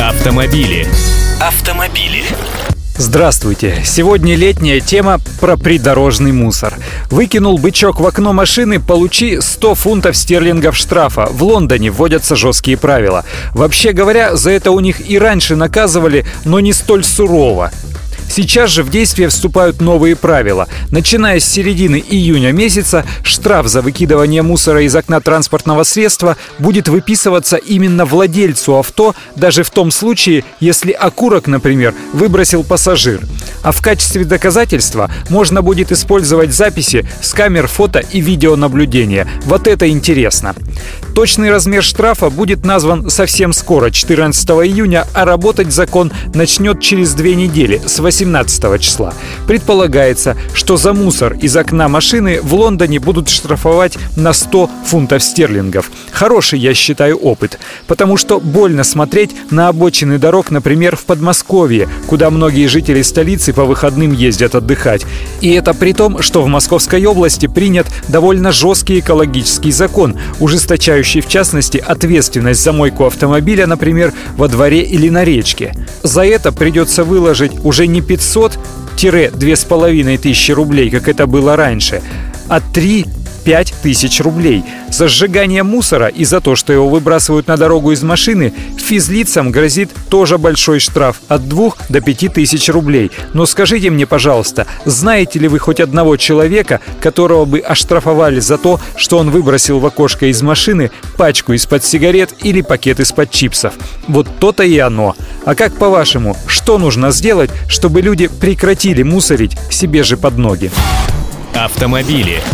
Автомобили. Автомобили. Здравствуйте! Сегодня летняя тема про придорожный мусор. Выкинул бычок в окно машины, получи 100 фунтов стерлингов штрафа. В Лондоне вводятся жесткие правила. Вообще говоря, за это у них и раньше наказывали, но не столь сурово. Сейчас же в действие вступают новые правила. Начиная с середины июня месяца, штраф за выкидывание мусора из окна транспортного средства будет выписываться именно владельцу авто, даже в том случае, если окурок, например, выбросил пассажир. А в качестве доказательства можно будет использовать записи с камер фото и видеонаблюдения. Вот это интересно. Точный размер штрафа будет назван совсем скоро, 14 июня, а работать закон начнет через две недели, с 18 числа. Предполагается, что за мусор из окна машины в Лондоне будут штрафовать на 100 фунтов стерлингов. Хороший, я считаю, опыт, потому что больно смотреть на обочины дорог, например, в Подмосковье, куда многие жители столицы по выходным ездят отдыхать. И это при том, что в Московской области принят довольно жесткий экологический закон, ужесточающий в частности ответственность за мойку автомобиля, например, во дворе или на речке. За это придется выложить уже не 500 две с половиной тысячи рублей, как это было раньше, а 3 5 тысяч рублей. За сжигание мусора и за то, что его выбрасывают на дорогу из машины, физлицам грозит тоже большой штраф от 2 до 5 тысяч рублей. Но скажите мне, пожалуйста, знаете ли вы хоть одного человека, которого бы оштрафовали за то, что он выбросил в окошко из машины пачку из-под сигарет или пакет из-под чипсов? Вот то-то и оно. А как по-вашему, что нужно сделать, чтобы люди прекратили мусорить себе же под ноги? Автомобили.